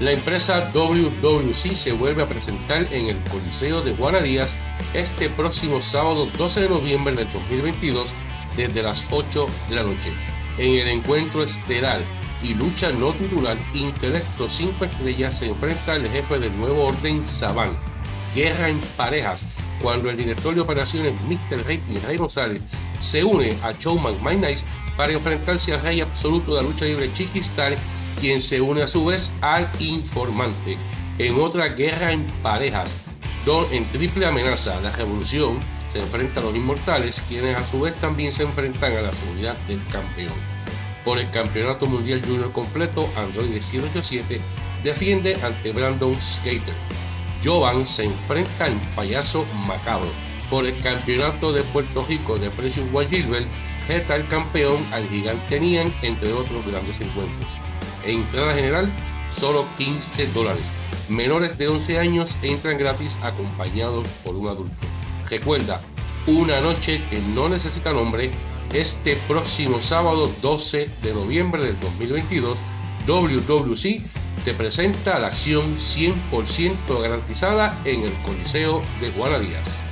La empresa WWC se vuelve a presentar en el Coliseo de Juana Díaz este próximo sábado 12 de noviembre del 2022 desde las 8 de la noche. En el encuentro estelar y lucha no titular, Intelecto 5 Estrellas se enfrenta al jefe del nuevo orden Saban. Guerra en parejas, cuando el director de operaciones Mr. Rey y Rey González se une a Showman My Nice para enfrentarse al rey absoluto de la lucha libre Chiquistar, quien se une a su vez al informante. En otra guerra en parejas, Don en triple amenaza, la revolución se enfrenta a los inmortales, quienes a su vez también se enfrentan a la seguridad del campeón. Por el Campeonato Mundial Junior completo, Android 787 defiende ante Brandon Skater. Jovan se enfrenta en Payaso Macabro. Por el Campeonato de Puerto Rico de Precious White Gilbert, reta al campeón al gigante Nian, entre otros grandes encuentros. En entrada general, solo 15 dólares. Menores de 11 años entran gratis acompañados por un adulto. Recuerda, una noche que no necesita nombre, este próximo sábado 12 de noviembre del 2022, WWC te presenta la acción 100% garantizada en el Coliseo de Juana Díaz.